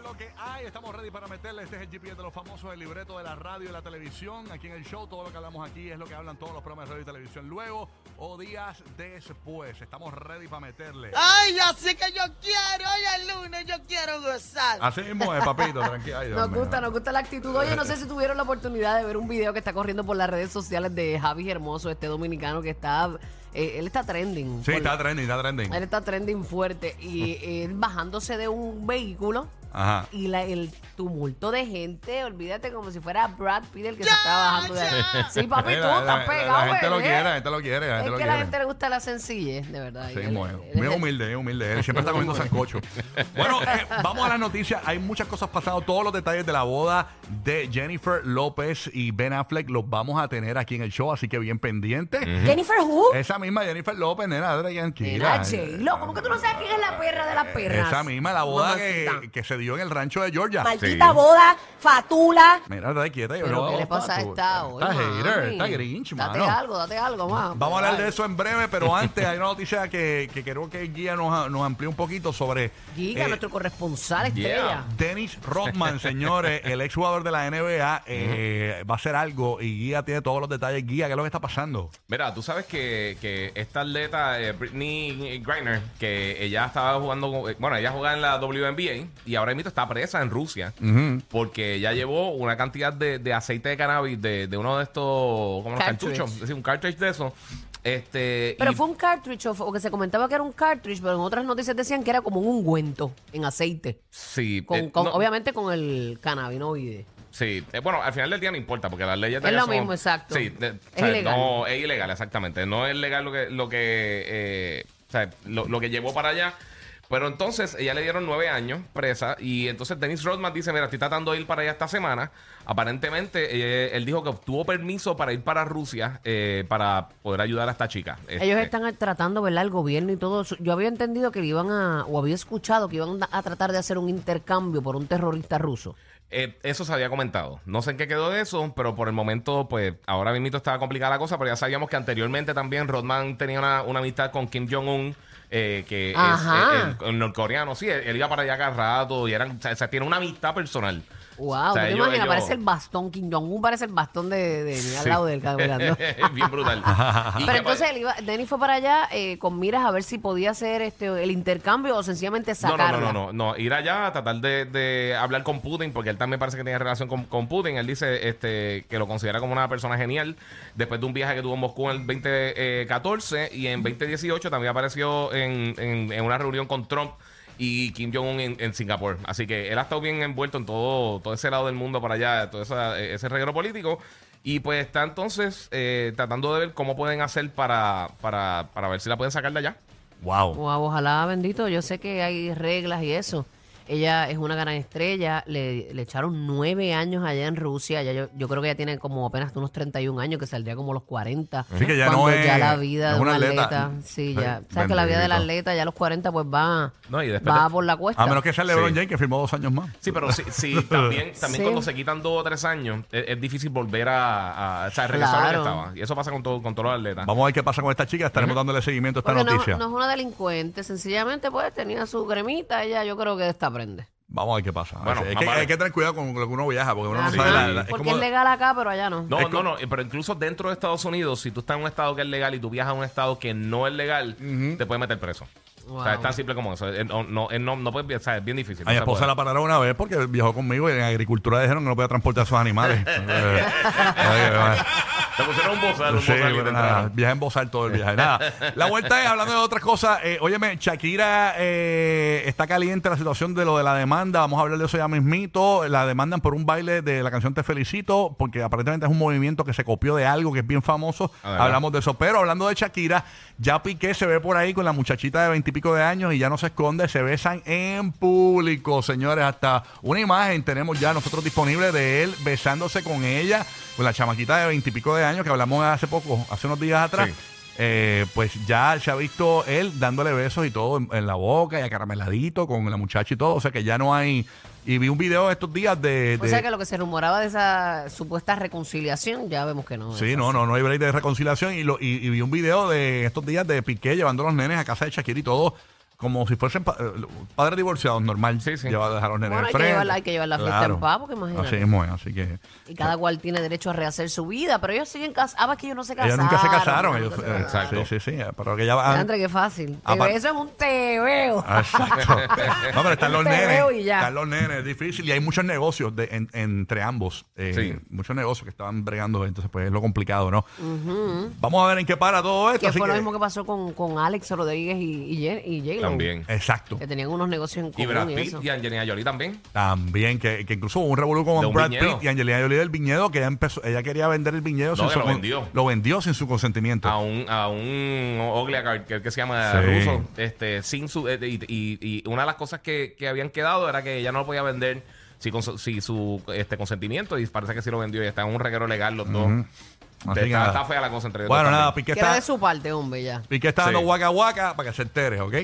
es lo que hay. Estamos ready para meterle. Este es el GPS de los famosos, el libreto de la radio y la televisión. Aquí en el show, todo lo que hablamos aquí es lo que hablan todos los programas de radio y televisión. Luego o días después. Estamos ready para meterle. Ay, así que yo quiero, hoy es lunes, yo quiero gozar. Así mismo es, papito, tranquilo. Ay, Nos mío. gusta, nos gusta la actitud. Oye, no sé si tuvieron la oportunidad de ver un video que está corriendo por las redes sociales de Javi Hermoso, este dominicano que está, eh, él está trending. Sí, Por- está trending, está trending. Él está trending fuerte y él bajándose de un vehículo Ajá. y la- el tumulto de gente, olvídate como si fuera Brad Pitt el que se está bajando de ahí. Sí, papi, tú La- la- estás la- pegado, La gente lo bebé. quiere, la gente lo quiere, la Es lo que a quiere. la gente le gusta la sencillez, de verdad. Sí, él- muy, él muy humilde, muy humilde. Él siempre está comiendo sancocho. Bueno, eh, vamos a las noticias. Hay muchas cosas pasando. Todos los detalles de la boda de Jennifer López y Ben Affleck los vamos a tener aquí en el show, así que bien pendientes. Jennifer Who? Esa misma Jennifer López, nena, Nena, tranquila. J-Lo, ¿cómo que tú no sabes quién es la perra de las perras? Esa misma, la boda que se dio en el rancho de Georgia. Maldita boda, fatula. Mira, está quieta. yo Pero no- ¿qué le pasa a tú- esta hoy, Está hater, mami? está grinch, Date mano. algo, date algo, más. Vamos a hablar de eso en breve, pero antes hay una noticia que, que creo que Guía nos, nos amplía un poquito sobre Giga, eh, nuestro corresponsal estrella. Dennis Rodman, señores, el ex jugador de la NBA, eh, va a hacer algo y Guía tiene todos los detalles. Guía, ¿qué es lo que está pasando? Mira, tú sabes que, que esta atleta, eh, Britney Griner, que ella estaba jugando, eh, bueno, ella jugaba en la WNBA y ahora mismo está presa en Rusia porque ella llevó una cantidad de, de aceite de cannabis de, de uno de estos, como los cartuchos, es decir, un cartridge de eso. Este, Pero y- fue un cartridge, o, o que se comentaba que era un cartridge, pero en otras noticias decían que era como un ungüento en aceite. Sí, Con, eh, con- no, Obviamente con el cannabinoide. Sí, eh, bueno, al final del día no importa porque las leyes de Es lo son- mismo, exacto. Sí, de- Es sea, ilegal. No, es ilegal, exactamente. No es legal lo que, lo que, eh, o sea, lo, lo que llevó para allá. Pero entonces ella le dieron nueve años presa y entonces Dennis Rodman dice, mira, estoy tratando de ir para allá esta semana. Aparentemente eh, él dijo que obtuvo permiso para ir para Rusia eh, para poder ayudar a esta chica. Ellos Este, están tratando, ¿verdad? El gobierno y todo eso. Yo había entendido que iban a, o había escuchado que iban a tratar de hacer un intercambio por un terrorista ruso. Eh, eso se había comentado. No sé en qué quedó de eso, pero por el momento, pues ahora mismo estaba complicada la cosa, pero ya sabíamos que anteriormente también Rodman tenía una, una amistad con Kim Jong-un, eh, que Ajá. es eh, el, el norcoreano. Sí, él, él iba para allá cada rato y eran, o sea, tiene una amistad personal. Wow, O sea, ¿tú te ellos- imaginas? ellos- Parece el bastón, Kim Jong-un parece el bastón de, de- de al Sí. lado del caminando. Bien brutal. Y Pero entonces él iba, Denny fue para allá eh, con miras a ver si podía hacer este el intercambio o sencillamente No, sacarla. no, no, no, no, ir allá a tratar de, de hablar con Putin, porque él también parece que tiene relación con, con Putin. Él dice este que lo considera como una persona genial. Después de un viaje que tuvo en Moscú en el 2014 y en 2018 también apareció en, en- en una reunión con Trump y Kim Jong-un en, en Singapur. Así que él ha estado bien envuelto en todo, todo ese lado del mundo para allá, todo esa- ese reguero político. Y pues está entonces eh, tratando de ver cómo pueden hacer para, para, para ver si la pueden sacar de allá. Wow. Wow, ojalá, bendito. Yo sé que hay reglas y eso. Ella es una gran estrella. Le, le echaron nueve años allá en Rusia. Ya yo, yo creo que ella tiene como apenas unos 31 años, que saldría como los 40. Sí, que ya cuando no es- ya la vida de un una atleta. atleta. Sí, ya. Sabes que la vida del atleta ya a los 40 pues va, No, y después va de- por la cuesta. A menos que sea LeBron Sí. James, que firmó dos años más. Sí, pero sí, sí, también, también Sí. cuando se quitan dos o tres años, es, es difícil volver a, a o sea, regresar a Claro. lo que estaba. Y eso pasa con, todo, con todos los atletas. Vamos a ver qué pasa con esta chica. Estaremos dándole seguimiento a esta Porque no, noticia. no es una delincuente, sencillamente pues tenía su cremita, ella yo creo que esta aprende. Vamos a ver qué pasa. Bueno, es que vamos a ver. hay que tener cuidado con lo que uno viaja, porque uno no Ajá, sabe la, la- es porque como- es legal acá, pero allá no. No, Es no, no, pero incluso dentro de Estados Unidos, si tú estás en un estado que es legal y tú viajas a un estado que no es legal, te puedes meter preso. Wow. O sea, es tan simple como eso. No, no, él no, no puede, o sea, es bien difícil. A mi esposa la pararon una vez porque viajó conmigo y en agricultura dijeron que no podía transportar a sus animales. Eh, eh, eh, te pusieron un bozal, un sí, bozal en bozal todo el viaje. nada. La vuelta es, hablando de otras cosas, eh, óyeme, Shakira está caliente la situación de lo de la demanda. Vamos a hablar de eso ya mismito. La demandan por un baile de la canción Te Felicito, porque aparentemente es un movimiento que se copió de algo que es bien famoso. Hablamos de eso. Pero hablando de Shakira, ya Piqué se ve por ahí con la muchachita de 20 de años y ya no se esconde, se besan en público, señores. Hasta una imagen tenemos ya nosotros disponible de él besándose con ella, con la chamaquita de veintipico de años que hablamos hace poco, hace unos días atrás. Eh, pues ya se ha visto él dándole besos y todo en, en la boca y acarameladito con la muchacha y todo. O sea que ya no hay y vi un video estos días de. O sea que lo que se rumoraba de esa supuesta reconciliación, ya vemos que no. Sí, no, así. no, no hay break de reconciliación. Y, lo, y, y vi un video de estos días de Piqué llevando a los nenes a casa de Shakira y todo, como si fuesen pa- eh, padres divorciados, normal. Sí, sí. Lleva a dejar a los nenes Bueno, al hay que frente. llevar- hay que llevar la fiesta en paz, porque imagínate. Así mismo es, así que. Y cada cual tiene derecho a rehacer su vida, pero ellos siguen casados. Ah, es que ellos no se casaron. Ellos nunca se casaron. ellos Ellos, nunca se eh. Sí, sí, sí. Pero que ya va. André, qué fácil. Apar- Eso es un tebeo. Ah, Exacto. No, pero están los Te nenes. veo y ya. Están los nenes, es difícil. Y hay muchos negocios de, en- entre ambos. eh, Sí. Muchos negocios que estaban bregando. Entonces, pues es lo complicado, ¿no? Vamos a ver en qué para todo esto. Que así fue lo que- mismo que pasó con, con Alex Rodríguez y, y, J- y J-Lo, También. Exacto. Que tenían unos negocios en Y Brad común y, Pitt eso. y Angelina Jolie también. También, que, que incluso hubo un revolú con un Brad viñedo. Pitt y Angelina Jolie del viñedo, que ella empezó, ella quería vender el viñedo No, sin que su lo vendió. Lo vendió sin su consentimiento. A un, a un oligarca que, que se llama Sí. ruso, este, sin su, eh, y, y- y una de las cosas que, que habían quedado era que ella no lo podía vender si, con, su- si su este consentimiento, y parece que sí lo vendió y está en un reguero legal los dos. Así que está, nada. está fea la cosa entre ellos Bueno, nada, también. Piqué Que era de está, su parte, hombre, ya. Piqué está dando Sí. guaca guaca para que se entere, ¿ok?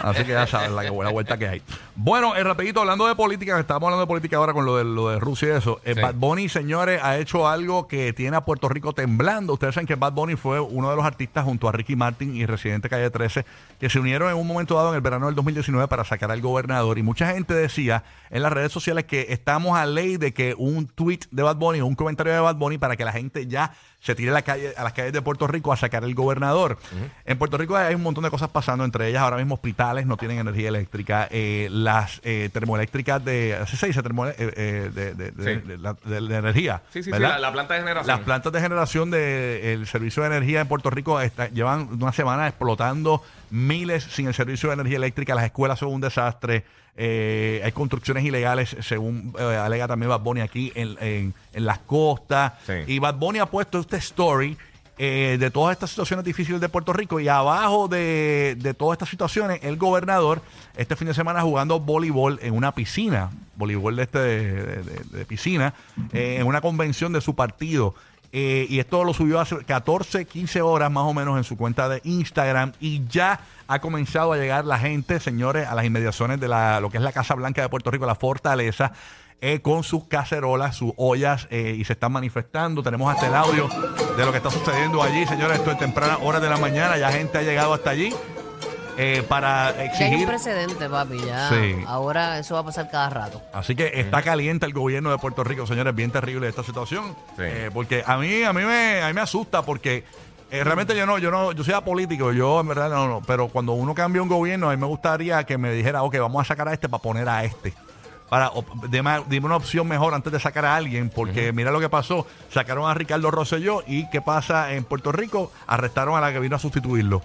Así que ya sabes la, la vuelta que hay. Bueno, eh, rapidito, hablando de política, estamos hablando de política ahora con lo de, lo de Rusia y eso. Eh, Sí. Bad Bunny, señores, ha hecho algo que tiene a Puerto Rico temblando. Ustedes saben que Bad Bunny fue uno de los artistas junto a Ricky Martin y Residente Calle 13 que se unieron en un momento dado en el verano del 2019 para sacar al gobernador. Y mucha gente decía en las redes sociales que estamos a ley de que un tweet de Bad Bunny o un comentario de Bad Bunny para que la gente ya se tire a, la calle, a las calles de Puerto Rico a sacar el gobernador. En Puerto Rico hay un montón de cosas pasando, entre ellas ahora mismo hospitales no tienen energía eléctrica, eh, las eh, termoeléctricas de, se dice, termo- eh, eh, de, de- de- Sí. de la, de la energía. Sí, sí, sí, la, la planta de generación. Las plantas de generación del servicio de energía en Puerto Rico está- llevan una semana explotando miles sin el servicio de energía eléctrica. Las escuelas son un desastre. Eh, hay construcciones ilegales, según eh, alega también Bad Bunny aquí en, en- en las costas. Sí. Y Bad Bunny ha puesto este story eh, de todas estas situaciones difíciles de Puerto Rico. Y abajo de, de todas estas situaciones, el gobernador este fin de semana jugando voleibol en una piscina, voleibol de, este, de, de- de piscina, eh, en una convención de su partido. Eh, y esto lo subió hace 14, 15 horas más o menos en su cuenta de Instagram. Y ya ha comenzado a llegar la gente, señores, a las inmediaciones de la, lo que es la Casa Blanca de Puerto Rico, la fortaleza, eh, con sus cacerolas, sus ollas y se están manifestando. Tenemos hasta el audio de lo que está sucediendo allí, señores, esto es tempranas horas de la mañana, ya gente ha llegado hasta allí eh, para Ya hay un exigir... precedente, papi, ya. Sí. Ahora eso va a pasar cada rato. Así que está caliente el gobierno de Puerto Rico, señores, bien terrible esta situación. Sí. Eh, porque a mí, a mí me, a mí me asusta porque eh, realmente yo no, yo no, yo soy apolítico, yo en verdad no, no, pero cuando uno cambia un gobierno, a mí me gustaría que me dijera, ok, vamos a sacar a este para poner a este. Para, o- dime, dime una opción mejor antes de sacar a alguien, porque mira lo que pasó. Sacaron a Ricardo Rosselló y ¿qué pasa en Puerto Rico? Arrestaron a la que vino a sustituirlo,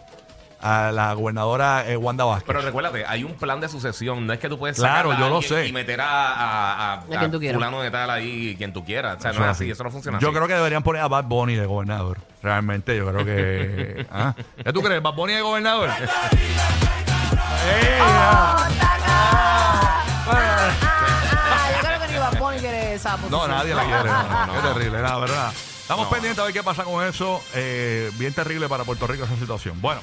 a la gobernadora eh, Wanda Vázquez. Pero recuérdate, hay un plan de sucesión. No es que tú puedes Claro, sacar a yo lo alguien sé. y meter a, a, a, A quien tú quieras. fulano de tal ahí, quien tú quieras. O sea, Eso no es es así, así. eso no funciona Yo así. creo que deberían poner a Bad Bunny de gobernador. Realmente, yo creo que. ¿Ah? ¿Qué tú crees? ¿Bad Bunny de gobernador? ¡Ey! Ah, yo creo que ni Bad Bunny quiere esa No, posición. nadie la quiere. No, no, no. Qué no. terrible, la verdad. Estamos No. pendientes a ver qué pasa con eso. Eh, bien terrible para Puerto Rico esa situación. Bueno,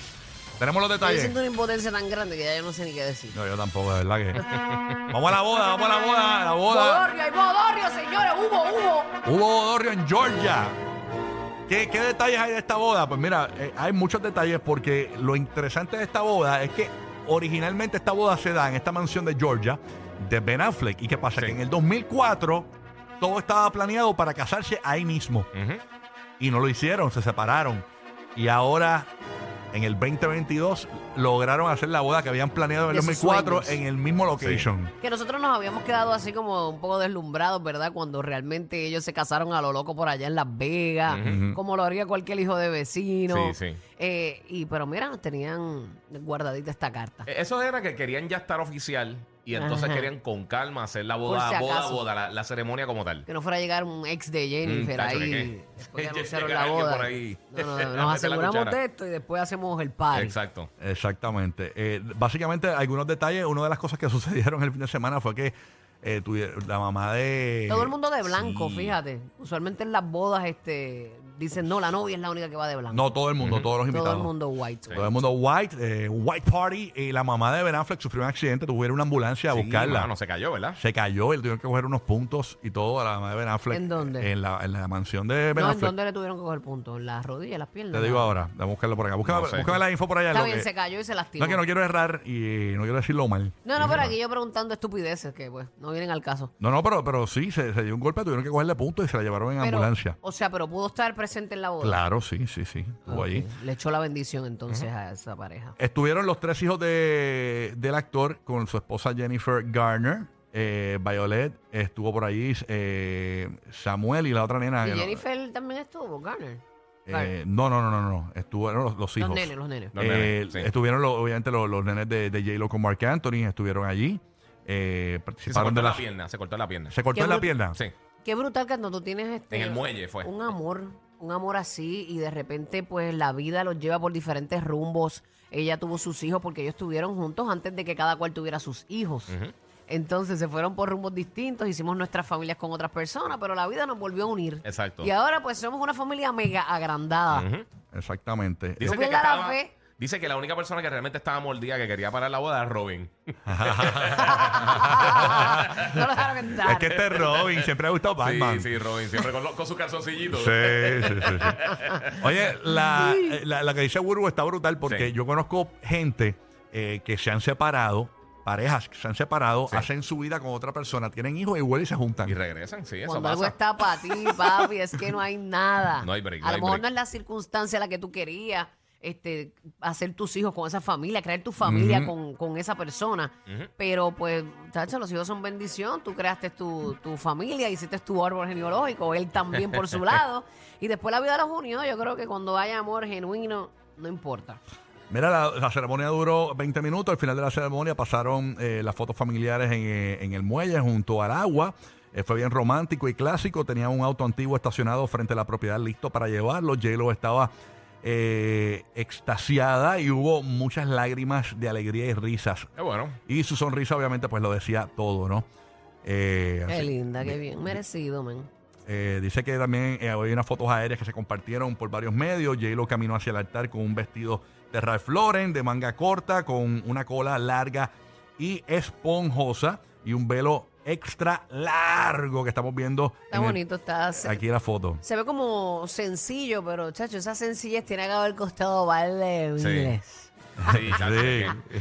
tenemos los Yo detalles. siento una impotencia tan grande que ya yo no sé ni qué decir. No, yo tampoco, de verdad que. vamos a la boda, vamos a la boda, la boda. Bodorrio, hay bodorrio, señores, hubo, hubo. Hubo bodorrio en Georgia. ¿Qué, qué detalles hay de esta boda? Pues mira, eh, hay muchos detalles porque lo interesante de esta boda es que originalmente esta boda se da en esta mansión de Georgia de Ben Affleck. ¿Y qué pasa? Sí. Que en el 2004 todo estaba planeado para casarse ahí mismo. Ujú. Y no lo hicieron, se separaron. Y ahora, en el 2022, lograron hacer la boda que habían planeado en el De sus 2004 sueños. en el mismo location. Que nosotros nos habíamos quedado así como un poco deslumbrados, ¿verdad? Cuando realmente ellos se casaron a lo loco por allá en Las Vegas, como lo haría cualquier hijo de vecino. Sí, sí. Eh, y pero mira, tenían guardadita esta carta. Eh, Eso era que querían ya estar oficial Y entonces Ajá. querían con calma hacer la Por boda, si boda, acaso. boda, la, la ceremonia como tal. Que no fuera a llegar un ex de Jennifer Mm, tacho, ahí. Después que Ya anunciaron llega la alguien boda. por ahí. No, no, a no, meter nos la aseguramos cuchara. de esto y después hacemos el party. Exacto. Exactamente. Eh, básicamente, algunos detalles. Una de las cosas que sucedieron el fin de semana fue que eh, la mamá de. Todo el mundo de blanco, Sí. fíjate. Usualmente en las bodas este, dicen, no, la novia es la única que va de blanco. No, todo el mundo, todos los invitados. Todo el mundo white. Todo el mundo white, eh, white party. Y la mamá de Ben Affleck sufrió un accidente, tuvieron una ambulancia a Sí, buscarla. mano, se cayó, ¿verdad? Se cayó, él tuvieron que coger unos puntos y todo a la mamá de Ben Affleck. ¿En dónde? En la, en la mansión de Ben No, ¿en Affleck. dónde le tuvieron que coger punto? ¿En las rodillas, en las piernas? Te digo ahora, vamos a buscarlo por acá. Búscame, No sé. búscame la info por allá. Está lo bien, que- se cayó y se lastimó. no es que no quiero errar y no quiero decirlo mal. No, no, pero aquí yo preguntando estupideces que pues no vienen al caso. No, no, pero, pero sí, se, se dio un golpe, tuvieron que cogerle puntos y se la llevaron en Pero, ambulancia. O sea, pero pudo estar presente en la boda. Claro, sí, sí, sí. Estuvo Ok. allí. Le echó la bendición entonces a esa pareja. Estuvieron los tres hijos de, del actor con su esposa Jennifer Garner. Eh, Violet estuvo por allí, eh, Samuel y la otra nena. ¿Y que no- Jennifer también estuvo, Garner? eh, no, no, no, no, no. Estuvieron los, los hijos. Los nenes, los nenes. Los Eh, nenes, sí. Estuvieron los- obviamente los, los nenes de, de J-Lo con Mark Anthony, estuvieron allí. Eh, Sí, se participaron cortó de la pierna, se cortó la pierna. ¿Se cortó Qué en la pierna? Sí. Qué brutal cuando tú tienes este En el muelle fue. un amor, un amor así y de repente pues la vida los lleva por diferentes rumbos. Ella tuvo sus hijos porque ellos estuvieron juntos antes de que cada cual tuviera sus hijos. Ujú. Entonces se fueron por rumbos distintos, hicimos nuestras familias con otras personas, pero la vida nos volvió a unir. Exacto. Y ahora pues somos una familia mega agrandada. Ujú. Exactamente. Dice No que, pierda la estaba- fe. Dice que la única persona que realmente estaba mordida que quería parar la boda era Robin. no lo dejaron entrar. Es que este Robin siempre ha gustado Batman. Sí, sí, Robin, siempre con, lo- con sus calzoncillitos. Sí, sí, sí, sí. Oye, la, eh, la, la que dice Burbu está brutal porque Sí. yo conozco gente eh, que se han separado, parejas que se han separado, Sí. hacen su vida con otra persona, tienen hijos y vuelven y se juntan. Y regresan, sí, eso Cuando algo pasa. está para ti, papi, es que no hay nada. No hay break, no A lo hay mejor break. no es la circunstancia la que tú querías, este, hacer tus hijos con esa familia, crear tu familia con, con esa persona. Pero pues, chacho, los hijos son bendición. Tú creaste tu, tu familia, hiciste tu árbol genealógico, él también por su lado. Y después la vida los unió. Yo creo que cuando haya amor genuino, no importa. Mira, la, la ceremonia duró 20 minutos. Al final de la ceremonia pasaron eh, las fotos familiares en, eh, en el muelle junto al agua. Eh, fue bien romántico y clásico. Tenía un auto antiguo estacionado frente a la propiedad listo para llevarlo. J-Lo estaba eh, extasiada y hubo muchas lágrimas de alegría y risas. Qué bueno. Y su sonrisa obviamente pues lo decía todo, ¿no? Eh, Qué así- linda, qué bien. Merecido, men. eh, dice que también eh, hay unas fotos aéreas que se compartieron por varios medios. J-Lo caminó hacia el altar con un vestido de Ralph Lauren de manga corta, con una cola larga y esponjosa y un velo extra largo que estamos viendo Está en el- bonito, está... aquí la foto. Se ve como sencillo, pero, chacho, esa sencillez tiene que haber costado vale Sí. miles. Sí, chacho,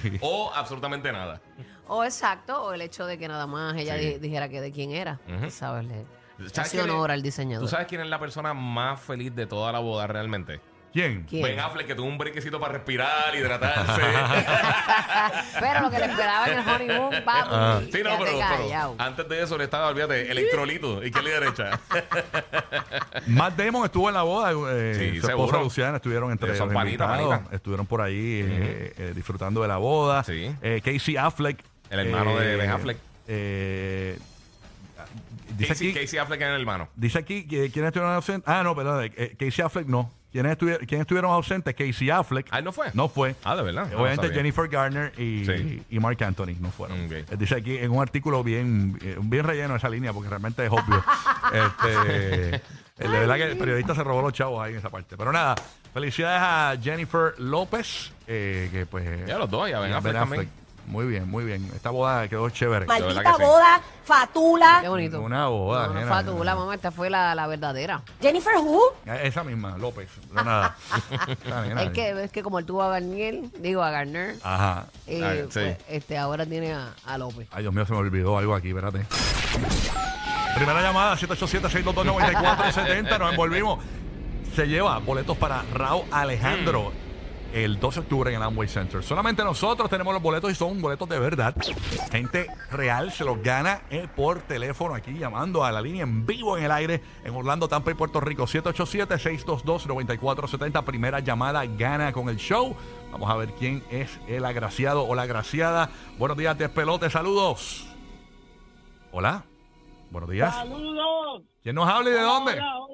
Sí. que- O absolutamente nada. O exacto, o el hecho de que nada más ella Sí. di- dijera que de quién era. Ujú. ¿Sabes? Le, le ¿Sabes hacía quién es- honor al ¿Tú diseñador. sabes quién es la persona más feliz de toda la boda realmente? ¿Quién? ¿Quién? Ben Affleck, que tuvo un brequecito para respirar, hidratarse. pero lo que le esperaba en el honeymoon, papi. Ah. sí, no, pero, antes de eso le estaba, olvídate, electrolito, izquierda y derecha. Matt Damon estuvo en la boda. eh, Sí, su esposa seguro. Luciana estuvieron entre Son los invitados. panitas. Estuvieron por ahí eh, eh, disfrutando de la boda. Sí. Eh, Casey Affleck. El hermano de Ben Affleck. eh, dice, Casey, aquí, Casey Affleck era el hermano. dice aquí que quiénes estuvieron ausentes. Ah, no, perdón. Casey Affleck no. ¿Quiénes estuvieron, quiénes estuvieron ausentes? Casey Affleck. Ah, ¿él no fue? No fue. Ah, de verdad. No, Obviamente sabía. Jennifer Garner y, Sí. y Mark Anthony no fueron. Ok. Eh, Dice aquí en un artículo bien, eh, bien relleno esa línea porque realmente es obvio. este, eh, de verdad que el periodista se robó los chavos ahí en esa parte. Pero nada, felicidades a Jennifer López, eh, que pues... Ya los dos, y a Ben Affleck también. Muy bien, muy bien. Esta boda quedó chévere. Maldita que sí. boda, fatula. Qué bonito. Una boda. No, no, nena. fatula, mamá, esta fue la, la verdadera. Jennifer Who? Eh, Esa misma, López. No nada. Nena. Es que, es que como él tuvo a Garnier, digo a Garner, Ajá. eh, Ah, sí. pues, este, ahora tiene a, a López. Ay, Dios mío, se me olvidó algo aquí, espérate. Primera llamada, 787-622-9470. Nos envolvimos. Se lleva boletos para Raúl Alejandro. El 12 de octubre en el Amway Center. Solamente nosotros tenemos los boletos y son boletos de verdad. Gente real se los gana eh, por teléfono aquí llamando a la línea en vivo en el aire en Orlando, Tampa y Puerto Rico. 787-622-9470. Primera llamada gana con el show. Vamos a ver quién es el agraciado o la agraciada. Buenos días, despelote. Saludos. Hola. Buenos días. Saludos. ¿Quién nos habla y de dónde? Hola, hola,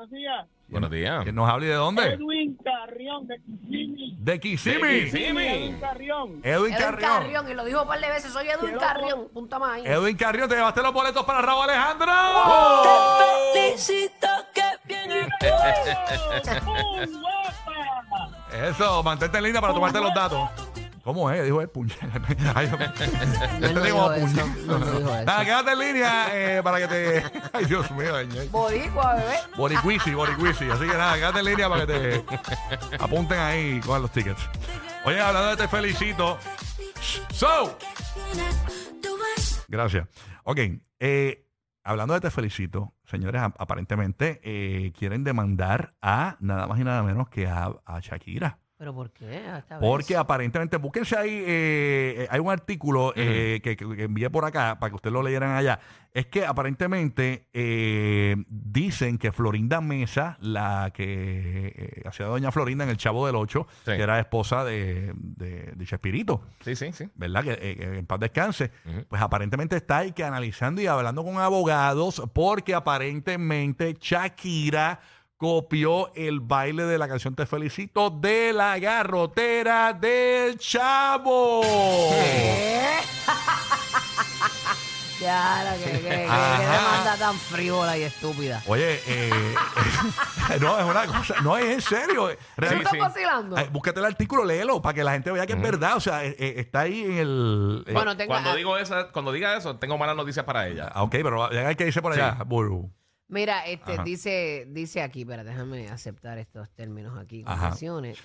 buenos días. Buenos días. ¿Quién nos habla y de dónde? Edwin Carrión de Kissimmee. De Kissimmee. De Kissimmee. Edwin Carrión. Edwin Carrión. Carrión, y lo dijo un par de veces, soy Edwin Quiero- Carrión, punta más ahí. Edwin Carrión, te llevaste los boletos para Raúl Alejandro. ¡Muy guapa! Eso, mantente en línea para tomarte los datos. ¿Cómo es? Dijo el puñal. Ay, Yo te digo dijo eso, puñal. no, no dijo eso. Nada, quédate en línea eh, para que te. Ay, Dios mío. ay. Boricua, bebé. Boricuisi, Boricuisi. Así que nada, quédate en línea para que te apunten ahí y cojan los tickets. Oye, hablando de te felicito. So. Gracias. Ok. eh, hablando de te felicito, señores, ap- aparentemente eh, quieren demandar a nada más y nada menos que a, a Shakira. ¿Pero por qué? Esta vez. Porque aparentemente, búsquense ahí, eh, eh, hay un artículo eh, que, que- que envié por acá para que ustedes lo leyeran allá. Es que aparentemente eh, dicen que Florinda Mesa, la que eh, hacía doña Florinda en El Chavo del Ocho, Sí. que era esposa de, de, de Chespirito, Sí, sí, sí. ¿verdad? Que, eh, que en paz descanse. Pues aparentemente está ahí que analizando y hablando con abogados porque aparentemente Shakira copió el baile de la canción Te Felicito de la garrotera del chavo. Ya, la que, que, que, demanda tan frívola y estúpida. Oye, eh, no, es una cosa, no es en serio. ¿Tú Realmente- estás vacilando? Eh, búscate el artículo, léelo para que la gente vea que es verdad. O sea, eh, eh, está ahí en el. eh, Bueno, tengo, Cuando ah, digo eso, cuando diga eso, tengo malas noticias para ella. ah, ok, pero ya hay que dice por allá, Sí. Buru. Mira, este Ajá. dice, dice aquí, pero déjame aceptar estos términos aquí, Ajá. condiciones.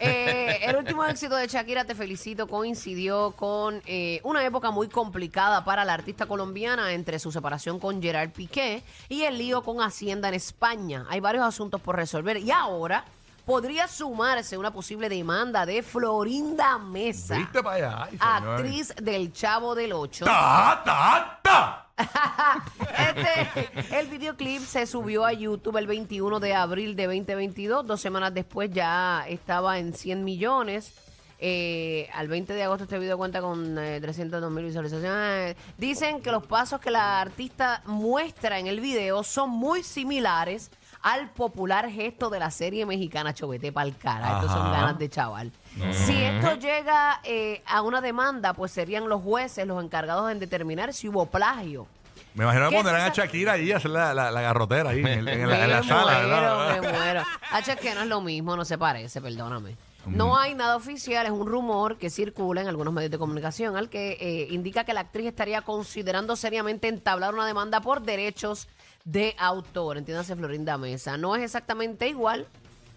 Eh, el último éxito de Shakira, Te Felicito, coincidió con eh, una época muy complicada para la artista colombiana entre su separación con Gerard Piqué y el lío con Hacienda en España. Hay varios asuntos por resolver y ahora podría sumarse una posible demanda de Florinda Mesa, ¿Viste para allá? Ay, señor. actriz del Chavo del Ocho. ¡Ta, ta, ta! Este, el videoclip se subió a YouTube el 21 de abril de 2022. Dos semanas después ya estaba en 100 millones. Eh, al 20 de agosto este video cuenta con eh, 302 mil visualizaciones. Dicen que los pasos que la artista muestra en el video son muy similares al popular gesto de la serie mexicana Chovete pa'l cara. Estos son Ajá. ganas de chaval. Si esto llega eh, a una demanda, pues serían los jueces los encargados en determinar si hubo plagio. Me imagino que ¿Qué es pondrán a esa- Shakira ahí a hacer la, la, la garrotera ahí en, en la, en la me sala. muero, ¿verdad? me muero. Es que no es lo mismo, no se parece, perdóname. No hay nada oficial, es un rumor que circula en algunos medios de comunicación al que eh, indica que la actriz estaría considerando seriamente entablar una demanda por derechos de autor. Entiéndase, Florinda Mesa. No es exactamente igual.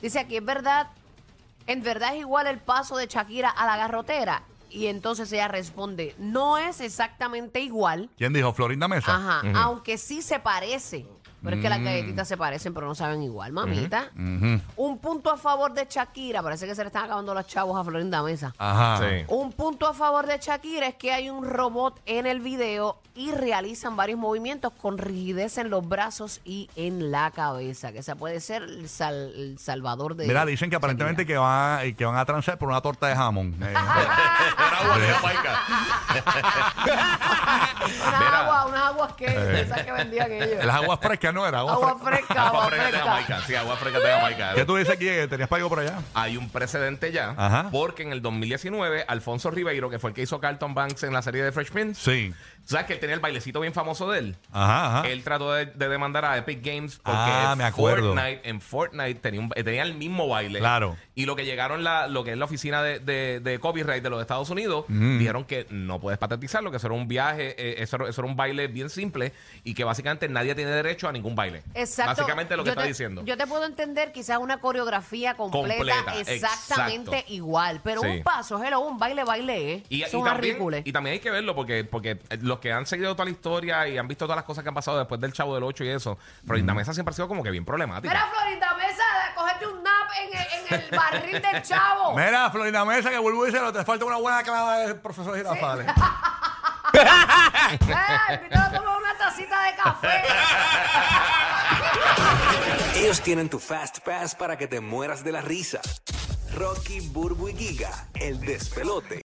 Dice aquí, es verdad, en verdad es igual el paso de Shakira a la garrotera. Y entonces ella responde, no es exactamente igual. ¿Quién dijo? Florinda Mesa. Ajá, aunque sí se parece. Pero es que las galletitas se parecen, pero no saben igual, mamita. Un punto a favor de Shakira, parece que se le están acabando los chavos a Florinda Mesa. Ajá. Sí. Un punto a favor de Shakira es que hay un robot en el video y realizan varios movimientos con rigidez en los brazos y en la cabeza, que esa puede ser el, sal- el salvador de. Mira, dicen que aparentemente que, va, que van a transar por una torta de jamón. Eh, Era buena de Jamaica. Una Mira. Agua, unas aguas que que vendían ellos. las aguas frescas no era agua, Agua fresca. agua de fresca. Jamaica. Sí, agua fresca de Jamaica. ¿Qué tú dices aquí? que ¿Tenías para por allá? Hay un precedente ya, Ajá. porque en el 2019, Alfonso Ribeiro, que fue el que hizo Carlton Banks en la serie de Fresh Prince, Sí. ¿Sabes que él tenía el bailecito bien famoso de él? Ajá, ajá. Él trató de, de demandar a Epic Games porque Ah, me acuerdo. Fortnite, en Fortnite tenía, un- eh, tenía el mismo baile. Claro. Y lo que llegaron, la, lo que es la oficina de, de- de copyright de los Estados Unidos, Mm. dijeron que no puedes patentizarlo, que eso era un viaje, eh, eso, era- eso era un baile bien simple y que básicamente nadie tiene derecho a ningún baile. Exacto. Básicamente lo que Yo está te- diciendo. Yo te puedo entender quizás una coreografía completa, Completa, exactamente exacto. igual, pero Sí. un paso, hello, un baile, baile, ¿eh? Y, y Son también, ridículos. y también hay que verlo porque, porque los que han seguido toda la historia y han visto todas las cosas que han pasado después del Chavo del 8 y eso, Florinda Mesa siempre ha sido como que bien problemática. Mira, Florinda Mesa, cogete un nap en el, en el barril del chavo. Mira, Florida Mesa, que vuelvo y dice, te falta una buena clavada del profesor Girafales. Eh, invítalo a tomar una tacita de café. Ellos tienen tu Fast Pass para que te mueras de la risa. Rocky, Burbu y Giga, el despelote.